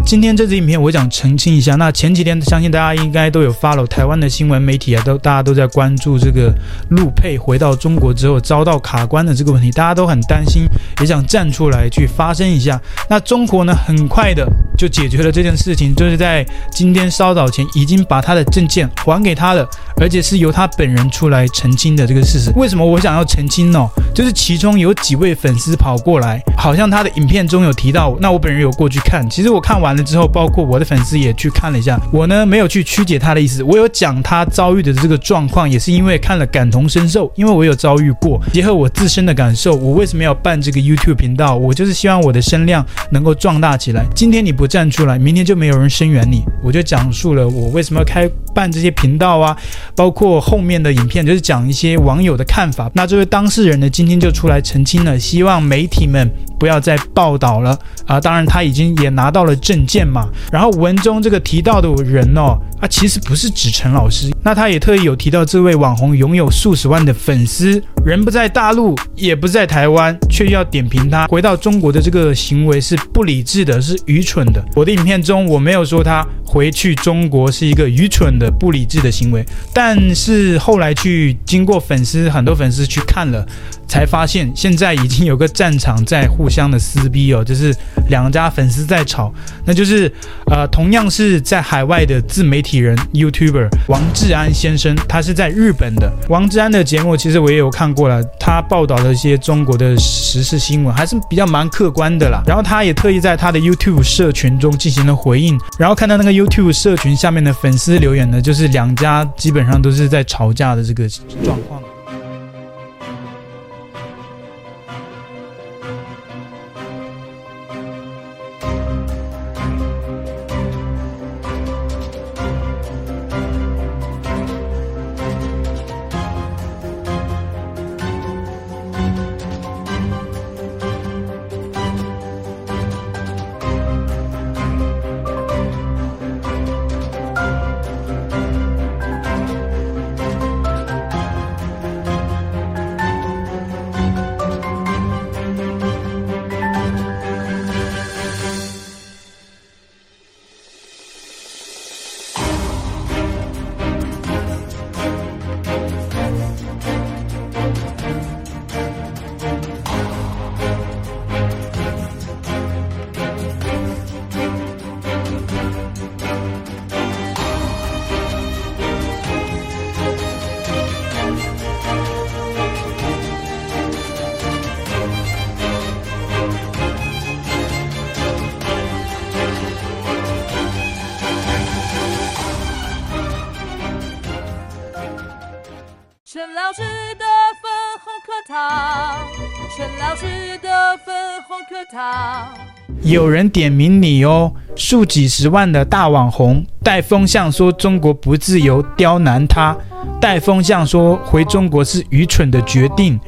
今天这支影片我想澄清一下，那前几天相信大家应该都有 follow 台湾的新闻媒体啊，都大家都在关注这个陆配回到中国之后遭到卡关的这个问题，大家都很担心，也想站出来去发声一下。那中国呢，很快的就解决了这件事情，就是在今天稍早前已经把他的证件还给他了，而且是由他本人出来澄清的这个事实。为什么我想要澄清呢？就是其中有几位粉丝跑过来，好像他的影片中有提到，那我本人有过去看，其实我看完了之后，包括我的粉丝也去看了一下。我呢没有去曲解他的意思，我有讲他遭遇的这个状况，也是因为看了感同身受，因为我有遭遇过，结合我自身的感受，我为什么要办这个 YouTube 频道？我就是希望我的声量能够壮大起来。今天你不站出来，明天就没有人声援你。我就讲述了我为什么要开办这些频道啊，包括后面的影片，就是讲一些网友的看法。那这位当事人呢，今天就出来澄清了，希望媒体们不要再报道了啊。当然他已经也拿到了证件嘛。然后文中这个提到的人哦，啊，其实不是指陈老师。那他也特意有提到这位网红拥有数十万的粉丝，人不在大陆，也不在台湾，却要点评他回到中国的这个行为是不理智的，是愚蠢的。我的影片中我没有说他回去中国是一个愚蠢的、不理智的行为，但是后来去经过粉丝很多粉丝去看了。才发现现在已经有个战场在互相的撕逼哦，就是两家粉丝在吵，那就是呃，同样是在海外的自媒体人 YouTuber 王志安先生，他是在日本的。王志安的节目其实我也有看过了，他报道的一些中国的时事新闻还是比较蛮客观的啦。然后他也特意在他的 YouTube 社群中进行了回应，然后看到那个 YouTube 社群下面的粉丝留言呢，就是两家基本上都是在吵架的这个状况。有人点名你哦，数几十万的大网红带风向说中国不自由，刁难他；带风向说回中国是愚蠢的决定，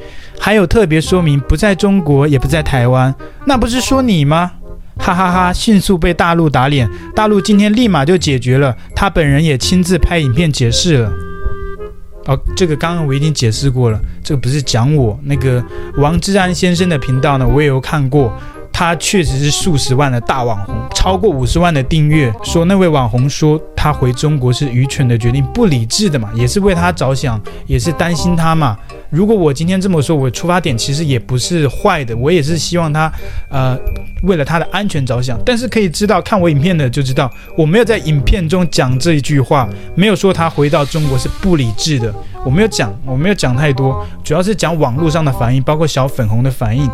还有特别说明不在中国也不在台湾，那不是说你吗？哈哈哈！迅速被大陆打脸，大陆今天立马就解决了，他本人也亲自拍影片解释了。哦，这个刚刚我已经解释过了，这个不是讲我那个王志安先生的频道呢，我也有看过。他确实是数十万的大网红，超过五十万的订阅。说那位网红说他回中国是愚蠢的决定，不理智的嘛，也是为他着想，也是担心他嘛。如果我今天这么说，我出发点其实也不是坏的，我也是希望他，呃，为了他的安全着想。但是可以知道，看我影片的就知道，我没有在影片中讲这一句话，没有说他回到中国是不理智的，我没有讲，我没有讲太多，主要是讲网络上的反应，包括小粉红的反应。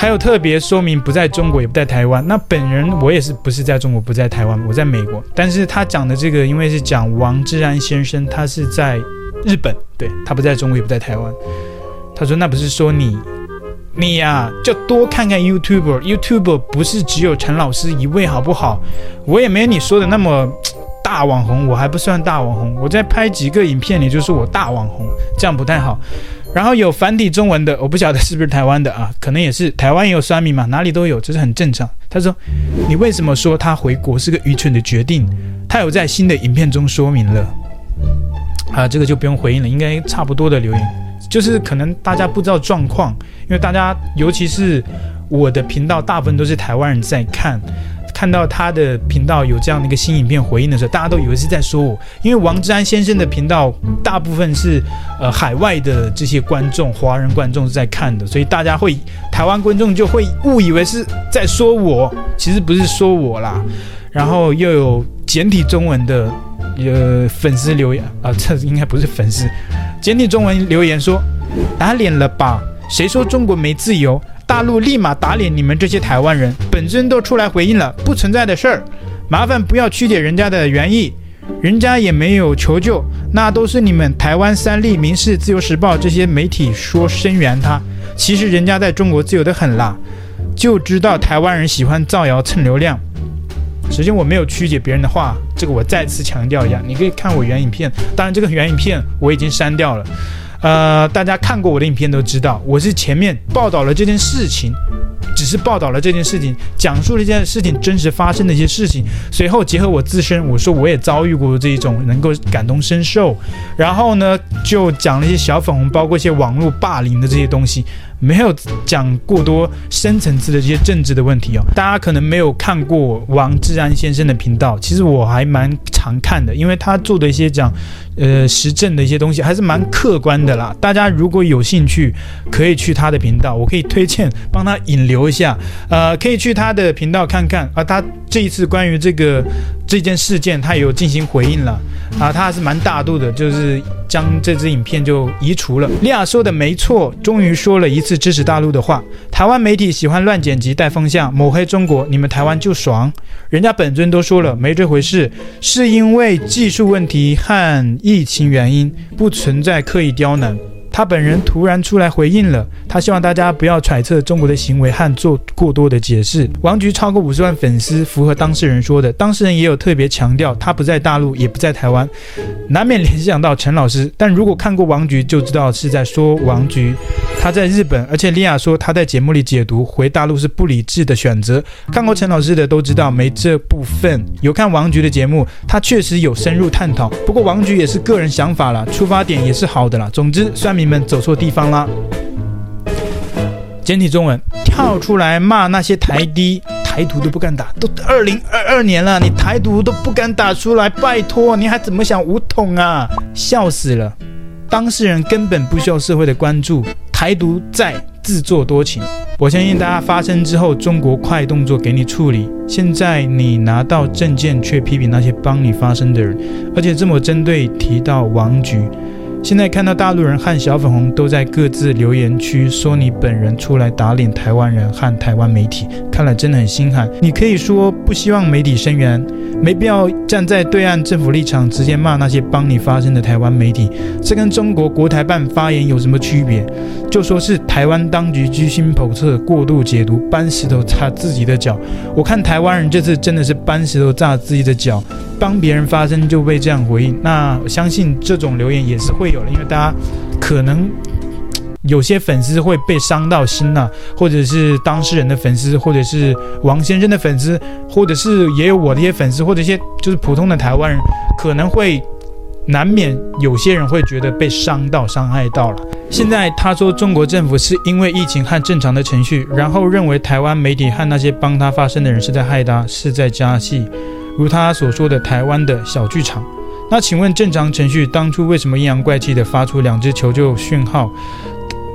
还有特别说明，不在中国，也不在台湾。那本人我也是不是在中国，不在台湾，我在美国。但是他讲的这个，因为是讲王志安先生，他是在日本，对，他不在中国，也不在台湾。他说那不是说你，你呀、就多看看 YouTuber，YouTuber 不是只有陈老师一位，好不好？我也没你说的那么大网红，我还不算大网红。我再拍几个影片，你就说我大网红，这样不太好。然后有繁体中文的，我不晓得是不是台湾的啊，可能也是台湾也有酸民嘛，哪里都有，这是很正常。他说：“你为什么说他回国是个愚蠢的决定？”他有在新的影片中说明了。啊，这个就不用回应了，应该差不多的留言，就是可能大家不知道状况，因为大家尤其是我的频道大部分都是台湾人在看。看到他的频道有这样的一个新影片回应的时候，大家都以为是在说我，因为王志安先生的频道大部分是呃海外的这些观众，华人观众是在看的，所以大家会台湾观众就会误以为是在说我，其实不是说我啦。然后又有简体中文的呃粉丝留言啊，这应该不是粉丝，简体中文留言说打脸了吧？谁说中国没自由？大陆立马打脸你们这些台湾人，本尊都出来回应了，不存在的事儿，麻烦不要曲解人家的原意，人家也没有求救，那都是你们台湾三立、民视、自由时报这些媒体说声援他，其实人家在中国自由得很啦，就知道台湾人喜欢造谣蹭流量。首先我没有曲解别人的话，这个我再次强调一下，你可以看我原影片，当然这个原影片我已经删掉了。呃，大家看过我的影片都知道，我是前面报道了这件事情，只是报道了这件事情，讲述了这件事情真实发生的一些事情。随后结合我自身，我说我也遭遇过这一种，能够感同身受。然后呢，就讲了一些小粉红，包括一些网络霸凌的这些东西。没有讲过多深层次的这些政治的问题哦，大家可能没有看过王志安先生的频道，其实我还蛮常看的，因为他做的一些讲，呃，时政的一些东西还是蛮客观的啦。大家如果有兴趣，可以去他的频道，我可以推荐帮他引流一下，呃，可以去他的频道看看啊。他这一次关于这个这件事件，他有进行回应了啊，他还是蛮大度的，就是。将这支影片就移除了。利亚说的没错，终于说了一次支持大陆的话。台湾媒体喜欢乱剪辑、带风向、抹黑中国，你们台湾就爽。人家本尊都说了没这回事，是因为技术问题和疫情原因，不存在刻意刁难。他本人突然出来回应了，他希望大家不要揣测中国的行为和做过多的解释。王菊超过五十万粉丝，符合当事人说的。当事人也有特别强调，他不在大陆，也不在台湾，难免联想到陈老师。但如果看过王菊，就知道是在说王菊。他在日本，而且莉亚说他在节目里解读回大陆是不理智的选择。看过陈老师的都知道没这部分。有看王菊的节目，他确实有深入探讨。不过王菊也是个人想法啦，出发点也是好的啦。总之，算命。们走错地方啦！简体中文跳出来骂那些台低，台独都不敢打，都二零二二年了，你台独都不敢打出来，拜托，你还怎么想武统啊？笑死了！当事人根本不需要社会的关注，台独在自作多情。我相信大家发生之后，中国快动作给你处理。现在你拿到证件，却批评那些帮你发声的人，而且这么针对提到王菊。现在看到大陆人和小粉红都在各自留言区说你本人出来打脸台湾人和台湾媒体，看了真的很心寒。你可以说不希望媒体声援，没必要站在对岸政府立场直接骂那些帮你发声的台湾媒体，这跟中国国台办发言有什么区别？就说是台湾当局居心叵测、过度解读，搬石头砸自己的脚。我看台湾人这次真的是搬石头砸自己的脚。帮别人发声就被这样回应，那我相信这种留言也是会有的，因为大家可能有些粉丝会被伤到心呐、或者是当事人的粉丝，或者是王先生的粉丝，或者是也有我的一些粉丝，或者一些就是普通的台湾人，可能会难免有些人会觉得被伤到、伤害到了。现在他说中国政府是因为疫情和正常的程序，然后认为台湾媒体和那些帮他发声的人是在害他，是在加戏。如他所说的台湾的小剧场，那请问正常程序当初为什么阴阳怪气的发出两只求救讯号？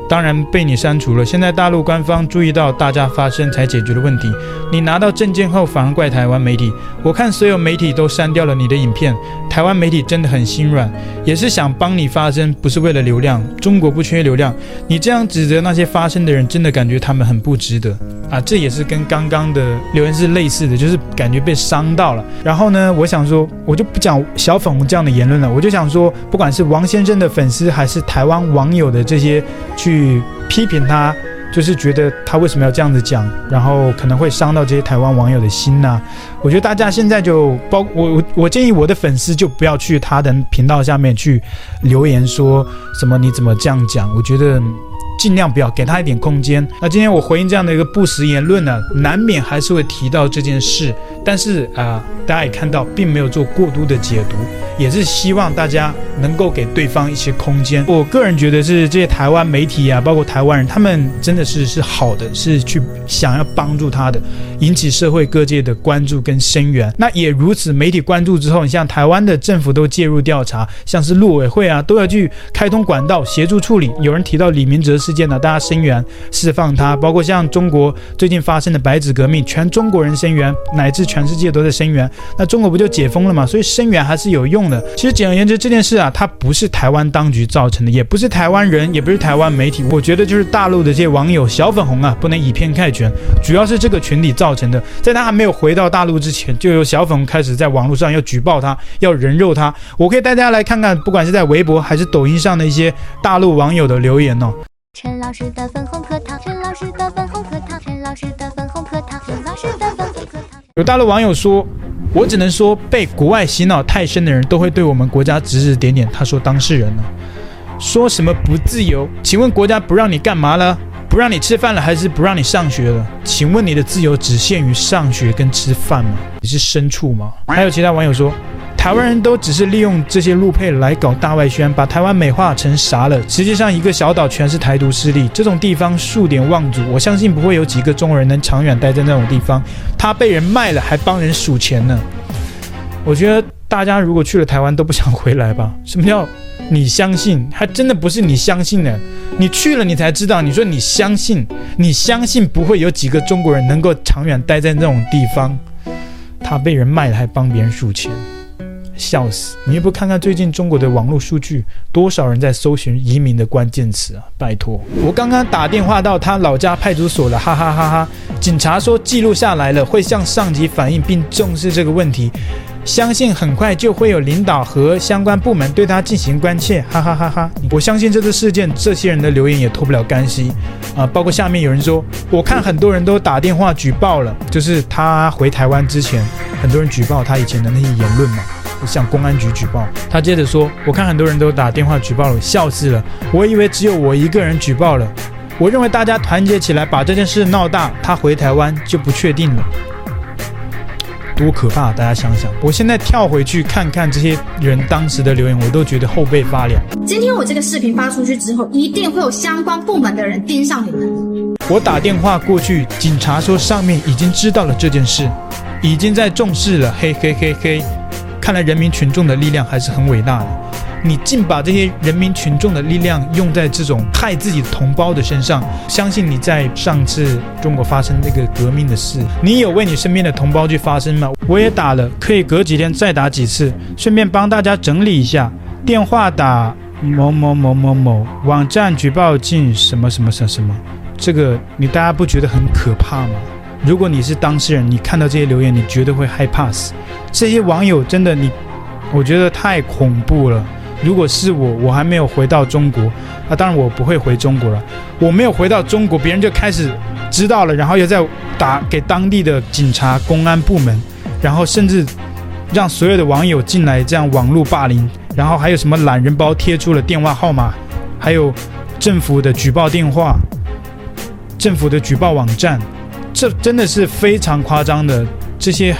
当然被你删除了。现在大陆官方注意到大家发声才解决了问题。你拿到证件后反而怪台湾媒体。我看所有媒体都删掉了你的影片。台湾媒体真的很心软，也是想帮你发声，不是为了流量。中国不缺流量。你这样指责那些发声的人，真的感觉他们很不值得啊！这也是跟刚刚的留言是类似的，就是感觉被伤到了。然后呢，我想说，我就不讲小粉红这样的言论了。我就想说，不管是王先生的粉丝，还是台湾网友的这些去。去批评他，就是觉得他为什么要这样子讲，然后可能会伤到这些台湾网友的心呐、我觉得大家现在就包我我建议我的粉丝就不要去他的频道下面去留言说什么你怎么这样讲。我觉得。尽量不要给他一点空间。那今天我回应这样的一个不实言论呢，难免还是会提到这件事，但是啊、大家也看到，并没有做过多的解读，也是希望大家能够给对方一些空间。我个人觉得是这些台湾媒体啊，包括台湾人，他们真的是是好的，是去想要帮助他的，引起社会各界的关注跟声援。那也如此，媒体关注之后，你像台湾的政府都介入调查，像是陆委会啊，都要去开通管道协助处理。有人提到李明哲事件呢，大家声援释放他，包括像中国最近发生的白纸革命，全中国人声援，乃至全世界都在声援。那中国不就解封了吗？所以声援还是有用的。其实简而言之，这件事啊，它不是台湾当局造成的，也不是台湾人，也不是台湾媒体。我觉得就是大陆的这些网友小粉红啊，不能以偏概全，主要是这个群体造成的。在他还没有回到大陆之前，就有小粉红开始在网络上要举报他，要人肉他。我可以带大家来看看，不管是在微博还是抖音上的一些大陆网友的留言哦。陈老师的粉红课堂，陈老师的粉红课堂，陈老师的粉红课堂，陈老师的粉红课堂。有大陆网友说，我只能说被国外洗脑太深的人都会对我们国家指指点点。他说当事人呢，说什么不自由？请问国家不让你干嘛了？不让你吃饭了，还是不让你上学了？请问你的自由只限于上学跟吃饭吗？你是牲畜吗？还有其他网友说，台湾人都只是利用这些路配来搞大外宣，把台湾美化成啥了？实际上，一个小岛全是台独势力，这种地方数典忘祖，我相信不会有几个中国人能长远待在那种地方。他被人卖了，还帮人数钱呢。我觉得大家如果去了台湾都不想回来吧？什么叫？你相信，还真的不是你相信的，你去了你才知道。你说你相信，你相信不会有几个中国人能够长远待在那种地方。他被人卖了还帮别人数钱，笑死！你也不看看最近中国的网络数据，多少人在搜寻移民的关键词啊？拜托，我刚刚打电话到他老家派出所了，哈哈哈哈！警察说记录下来了，会向上级反映并重视这个问题。相信很快就会有领导和相关部门对他进行关切，哈哈哈哈！我相信这次事件，这些人的留言也脱不了干系啊。包括下面有人说，我看很多人都打电话举报了，就是他回台湾之前，很多人举报他以前的那些言论嘛，向公安局举报。他接着说，我看很多人都打电话举报了，笑死了！我以为只有我一个人举报了。我认为大家团结起来把这件事闹大，他回台湾就不确定了。多可怕！大家想想，我现在跳回去看看这些人当时的留言，我都觉得后背发凉。今天我这个视频发出去之后，一定会有相关部门的人盯上你们。我打电话过去，警察说上面已经知道了这件事，已经在重视了。嘿嘿嘿嘿，看来人民群众的力量还是很伟大的。你竟把这些人民群众的力量用在这种害自己同胞的身上，相信你在上次中国发生那个革命的事，你有为你身边的同胞去发声吗？我也打了，可以隔几天再打几次，顺便帮大家整理一下。电话打某某某某某，网站举报进什么什么什么什么，这个你大家不觉得很可怕吗？如果你是当事人，你看到这些留言，你绝对会害怕死。这些网友真的你，我觉得太恐怖了。如果是我，我还没有回到中国，那、啊、当然我不会回中国了。我没有回到中国，别人就开始知道了，然后又在打给当地的警察、公安部门，然后甚至让所有的网友进来这样网络霸凌，然后还有什么懒人包贴出了电话号码，还有政府的举报电话、政府的举报网站，这真的是非常夸张的这些。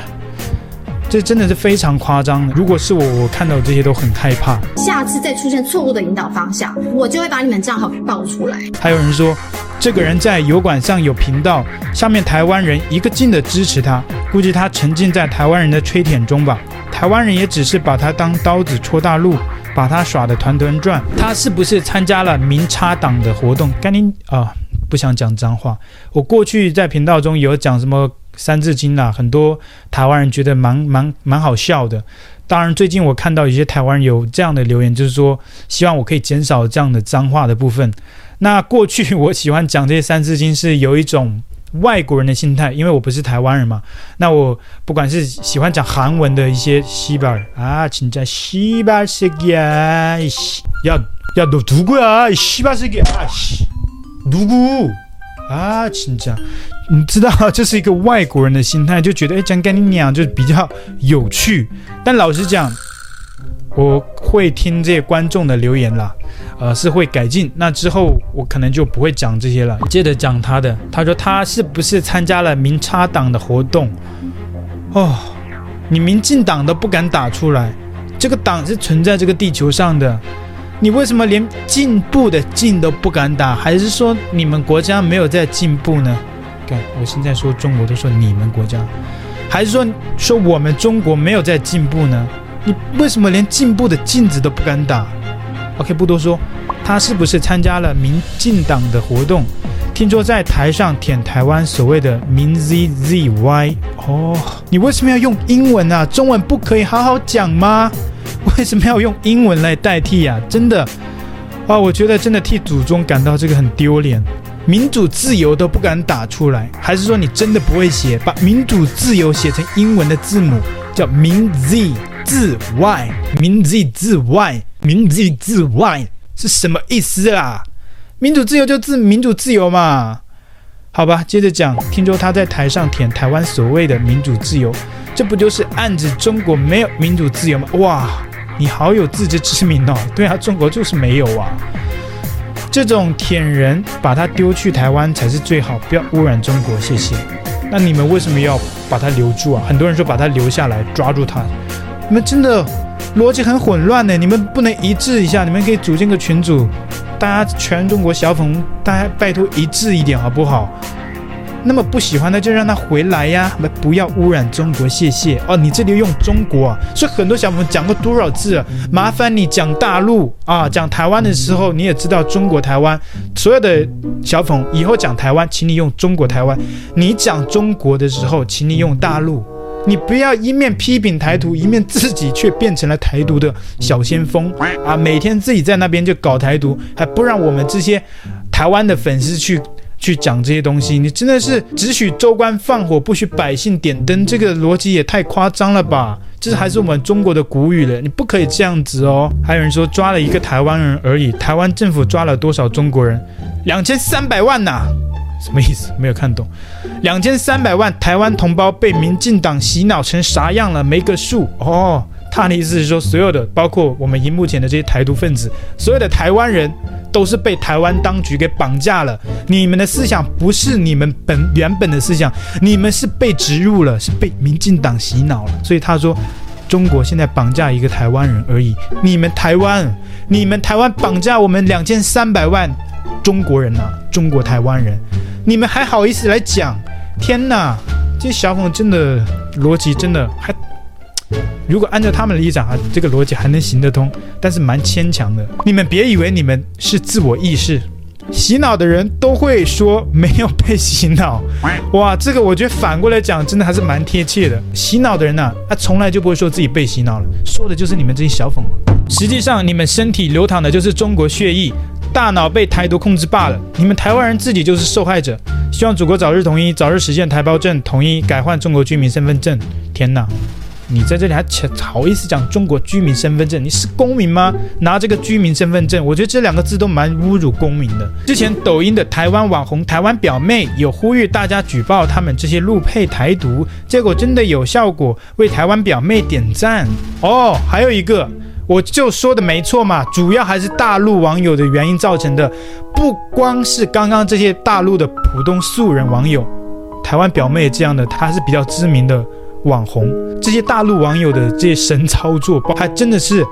这真的是非常夸张的。如果是我，我看到这些都很害怕。下次再出现错误的引导方向，我就会把你们账号给爆出来。还有人说，这个人在油管上有频道，下面台湾人一个劲的支持他，估计他沉浸在台湾人的吹舔中吧。台湾人也只是把他当刀子戳大陆，把他耍得团团转。他是不是参加了民插党的活动？赶紧啊，不想讲脏话。我过去在频道中有讲什么？三字经啊，很多台湾人觉得蛮蛮蛮好笑的。当然，最近我看到有些台湾人有这样的留言，就是说希望我可以减少这样的脏话的部分。那过去我喜欢讲这些三字经是有一种外国人的心态，因为我不是台湾人嘛。那我不管是喜欢讲韩文的一些西巴啊，请叫西巴世界要要读读过啊，西巴世界啊，读过啊，请讲。你知道，这 是一个外国人的心态，就觉得哎，讲跟你娘就比较有趣。但老实讲，我会听这些观众的留言啦，呃，是会改进。那之后我可能就不会讲这些了。接着讲他的，他说他是不是参加了民插党的活动？哦，你民进党都不敢打出来，这个党是存在这个地球上的，你为什么连进步的进都不敢打？还是说你们国家没有在进步呢？看，我现在说中国都说你们国家，还是说说我们中国没有在进步呢？你为什么连进步的镜子都不敢打？OK，不多说，他是不是参加了民进党的活动？听说在台上舔台湾所谓的民 ZZY 哦，你为什么要用英文啊？中文不可以好好讲吗？为什么要用英文来代替呀、啊？真的啊，我觉得真的替祖宗感到这个很丢脸。民主自由都不敢打出来，还是说你真的不会写？把民主自由写成英文的字母叫民 Z。自 y，民 z 自 y，民 z 自 y 是什么意思啊？民主自由就自民主自由嘛？好吧，接着讲。听说他在台上舔台湾所谓的民主自由，这不就是暗指中国没有民主自由吗？哇，你好有自知之明哦。对啊，中国就是没有啊。这种舔人，把他丢去台湾才是最好，不要污染中国。谢谢。那你们为什么要把他留住啊？很多人说把他留下来，抓住他。你们真的逻辑很混乱呢，你们不能一致一下？你们可以组建个群组，大家全中国小粉，大家拜托一致一点好不好？那么不喜欢的就让他回来呀，不要污染中国，谢谢哦。你这里用中国啊，所以很多小朋友讲过多少次啊？麻烦你讲大陆啊，讲台湾的时候你也知道中国台湾。所有的小粉以后讲台湾，请你用中国台湾；你讲中国的时候，请你用大陆。你不要一面批评台独，一面自己却变成了台独的小先锋啊！每天自己在那边就搞台独，还不让我们这些台湾的粉丝去去讲这些东西。你真的是只许州官放火，不许百姓点灯，这个逻辑也太夸张了吧？这是还是我们中国的古语了，你不可以这样子哦。还有人说抓了一个台湾人而已，台湾政府抓了多少中国人？两千三百万呐、啊！什么意思？没有看懂。两千三百万台湾同胞被民进党洗脑成啥样了？没个数哦。他的意思是说，所有的包括我们荧幕前的这些台独分子，所有的台湾人都是被台湾当局给绑架了。你们的思想不是你们本原本的思想，你们是被植入了，是被民进党洗脑了。所以他说，中国现在绑架一个台湾人而已。你们台湾，你们台湾绑架我们两千三百万中国人啊，中国台湾人。你们还好意思来讲？天哪，这小粉真的逻辑真的还，如果按照他们的立场啊，这个逻辑还能行得通，但是蛮牵强的。你们别以为你们是自我意识，洗脑的人都会说没有被洗脑。哇，这个我觉得反过来讲，真的还是蛮贴切的。洗脑的人呢，他从来就不会说自己被洗脑了，说的就是你们这些小粉。实际上，你们身体流淌的就是中国血液。大脑被台独控制罢了，你们台湾人自己就是受害者。希望祖国早日统一，早日实现台胞证统一，改换中国居民身份证。天哪，你在这里还好意思讲中国居民身份证？你是公民吗？拿这个居民身份证，我觉得这两个字都蛮侮辱公民的。之前抖音的台湾网红台湾表妹有呼吁大家举报他们这些路配台独，结果真的有效果，为台湾表妹点赞哦。还有一个。我就说的没错嘛，主要还是大陆网友的原因造成的，不光是刚刚这些大陆的普通素人网友，台湾表妹这样的，她是比较知名的网红，这些大陆网友的这些神操作，还真的是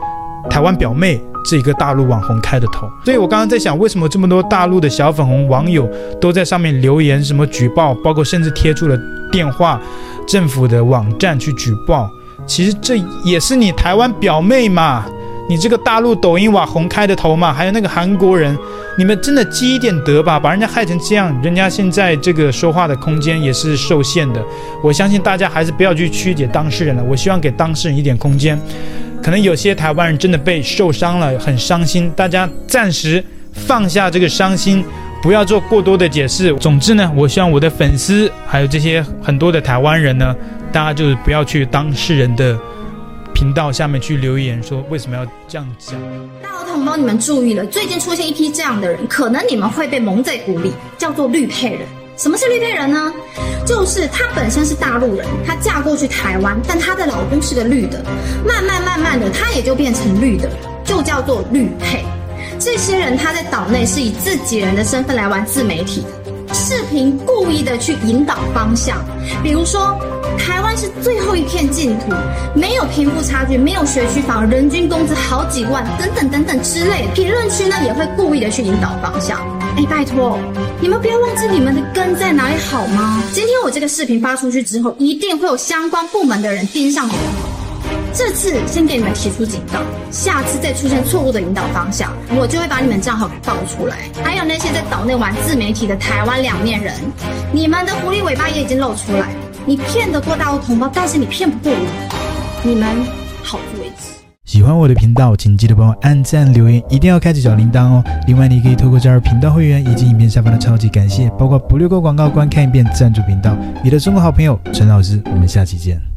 台湾表妹这一个大陆网红开的头。所以我刚刚在想，为什么这么多大陆的小粉红网友都在上面留言，什么举报，包括甚至贴出了电话、政府的网站去举报。其实这也是你台湾表妹嘛，你这个大陆抖音网红开的头嘛，还有那个韩国人，你们真的积一点德吧，把人家害成这样，人家现在这个说话的空间也是受限的。我相信大家还是不要去曲解当事人了，我希望给当事人一点空间。可能有些台湾人真的被受伤了，很伤心，大家暂时放下这个伤心，不要做过多的解释。总之呢，我希望我的粉丝还有这些很多的台湾人呢。大家就是不要去当事人的频道下面去留言，说为什么要这样讲。大陆同胞，你们注意了，最近出现一批这样的人，可能你们会被蒙在鼓里，叫做绿配人。什么是绿配人呢？就是她本身是大陆人，她嫁过去台湾，但她的老公是个绿的，慢慢慢慢的，她也就变成绿的，就叫做绿配。这些人他在岛内是以自己人的身份来玩自媒体的，视频故意的去引导方向，比如说台湾是最后一片净土，没有贫富差距，没有学区房，人均工资好几万，等等等等之类。评论区呢也会故意的去引导方向。哎，拜托，你们不要忘记你们的根在哪里好吗？今天我这个视频发出去之后，一定会有相关部门的人盯上你们。这次先给你们提出警告，下次再出现错误的引导方向，我就会把你们账号给爆出来。还有那些在岛内玩自媒体的台湾两面人，你们的狐狸尾巴也已经露出来。你骗得过大陆同胞，但是你骗不过我。你们好自为之。喜欢我的频道，请记得帮我按赞、留言，一定要开启小铃铛哦。另外，你可以透过加入频道会员以及影片下方的超级感谢，包括不略过广告、观看一遍赞助频道。你的中国好朋友陈老师，我们下期见。